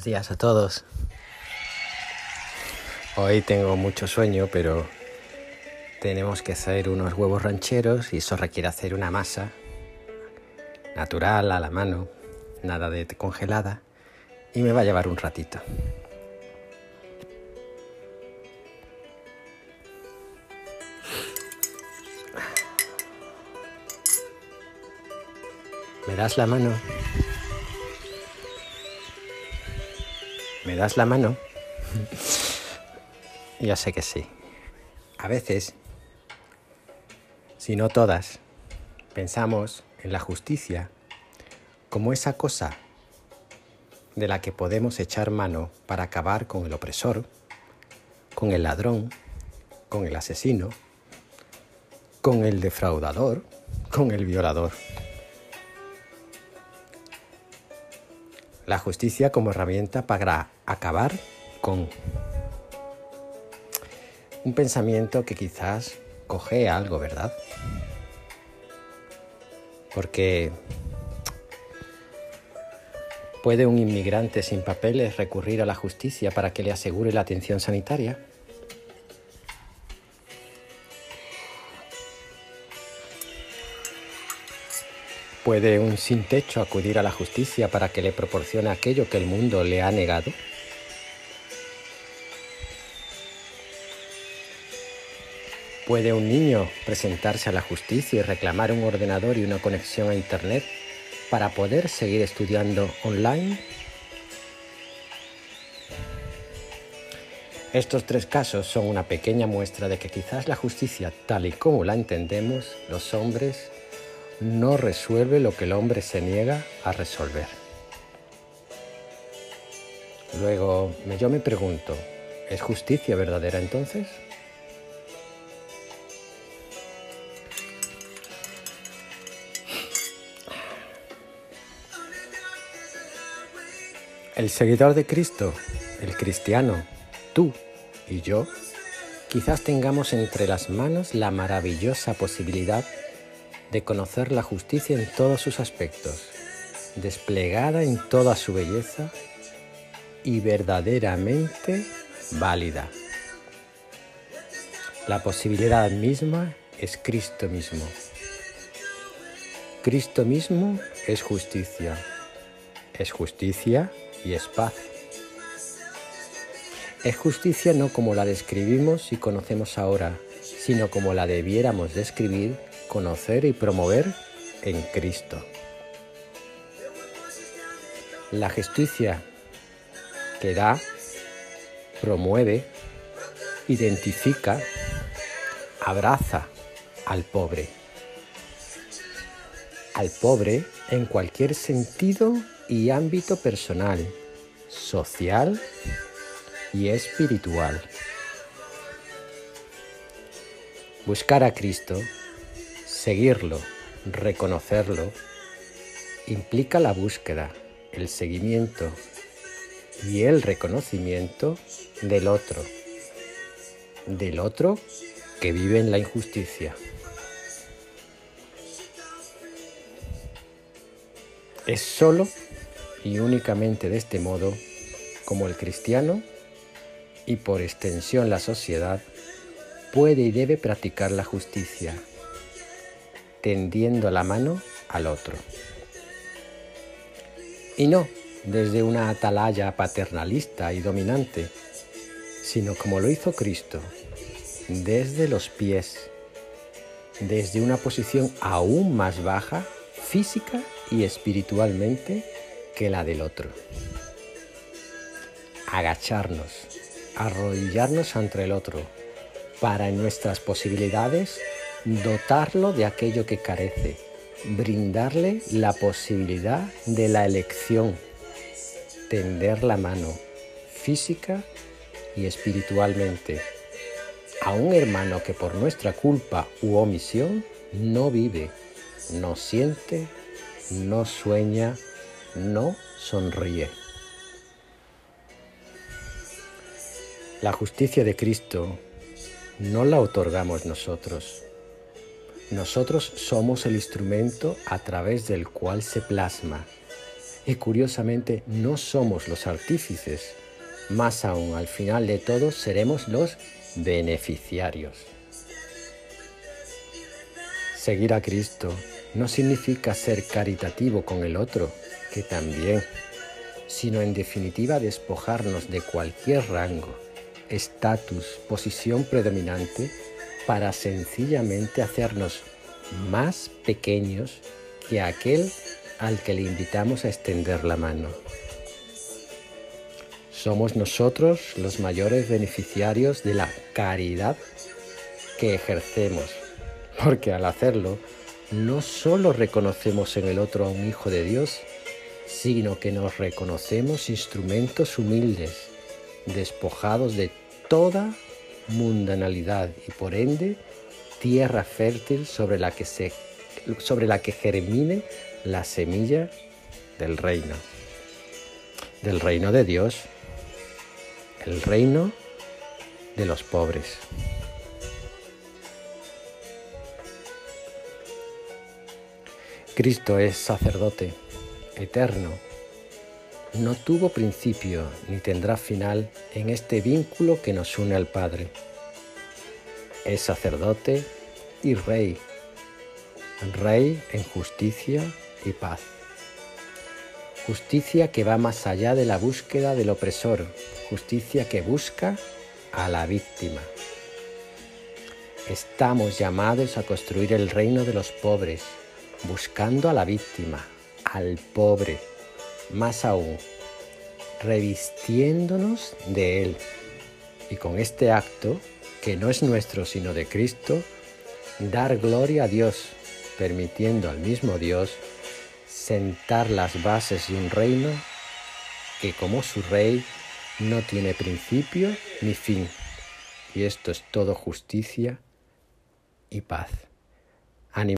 Buenos días a todos. Hoy tengo mucho sueño, pero tenemos que hacer unos huevos rancheros y eso requiere hacer una masa natural, a la mano, nada de congelada, y me va a llevar un ratito. ¿Me das la mano? ¿Me das la mano? Yo sé que sí. A veces, si no todas, pensamos en la justicia como esa cosa de la que podemos echar mano para acabar con el opresor, con el ladrón, con el asesino, con el defraudador, con el violador. La justicia como herramienta para acabar con un pensamiento que quizás coge algo, ¿verdad? Porque ¿puede un inmigrante sin papeles recurrir a la justicia para que le asegure la atención sanitaria? ¿Puede un sin techo acudir a la justicia para que le proporcione aquello que el mundo le ha negado? ¿Puede un niño presentarse a la justicia y reclamar un ordenador y una conexión a Internet para poder seguir estudiando online? Estos tres casos son una pequeña muestra de que quizás la justicia, tal y como la entendemos los hombres, no resuelve lo que el hombre se niega a resolver. Luego, yo me pregunto, ¿es justicia verdadera entonces? El seguidor de Cristo, el cristiano, tú y yo, quizás tengamos entre las manos la maravillosa posibilidad de conocer la justicia en todos sus aspectos, desplegada en toda su belleza y verdaderamente válida. La posibilidad misma es Cristo mismo. Cristo mismo es justicia. Es justicia y es paz. Es justicia no como la describimos y conocemos ahora, sino como la debiéramos describir conocer y promover en Cristo. La justicia que da, promueve, identifica, abraza al pobre. Al pobre en cualquier sentido y ámbito personal, social y espiritual. Buscar a Cristo Seguirlo, reconocerlo, implica la búsqueda, el seguimiento y el reconocimiento del otro, del otro que vive en la injusticia. Es solo y únicamente de este modo como el cristiano y por extensión la sociedad puede y debe practicar la justicia tendiendo la mano al otro. Y no desde una atalaya paternalista y dominante, sino como lo hizo Cristo, desde los pies, desde una posición aún más baja, física y espiritualmente, que la del otro. Agacharnos, arrodillarnos ante el otro, para en nuestras posibilidades dotarlo de aquello que carece, brindarle la posibilidad de la elección, tender la mano física y espiritualmente a un hermano que por nuestra culpa u omisión no vive, no siente, no sueña, no sonríe. La justicia de Cristo no la otorgamos nosotros, nosotros somos el instrumento a través del cual se plasma, Y curiosamente no somos los artífices, más aún al final de todo seremos los beneficiarios. Seguir a Cristo no significa ser caritativo con el otro, que también, sino en definitiva despojarnos de cualquier rango, estatus, posición predominante para sencillamente hacernos más pequeños que aquel al que le invitamos a extender la mano. Somos nosotros los mayores beneficiarios de la caridad que ejercemos, porque al hacerlo no solo reconocemos en el otro a un hijo de Dios, sino que nos reconocemos instrumentos humildes, despojados de toda mundanalidad y por ende tierra fértil sobre la que, se, sobre la que germine la semilla del reino, del reino de Dios, el reino de los pobres. Cristo es sacerdote eterno. No tuvo principio ni tendrá final en este vínculo que nos une al Padre. Es sacerdote y rey, rey en justicia y paz. Justicia que va más allá de la búsqueda del opresor, justicia que busca a la víctima. Estamos llamados a construir el reino de los pobres, buscando a la víctima, al pobre, más aún, revistiéndonos de Él. Y con este acto, que no es nuestro sino de Cristo, dar gloria a Dios, permitiendo al mismo Dios sentar las bases de un reino que como su rey no tiene principio ni fin. Y esto es todo justicia y paz.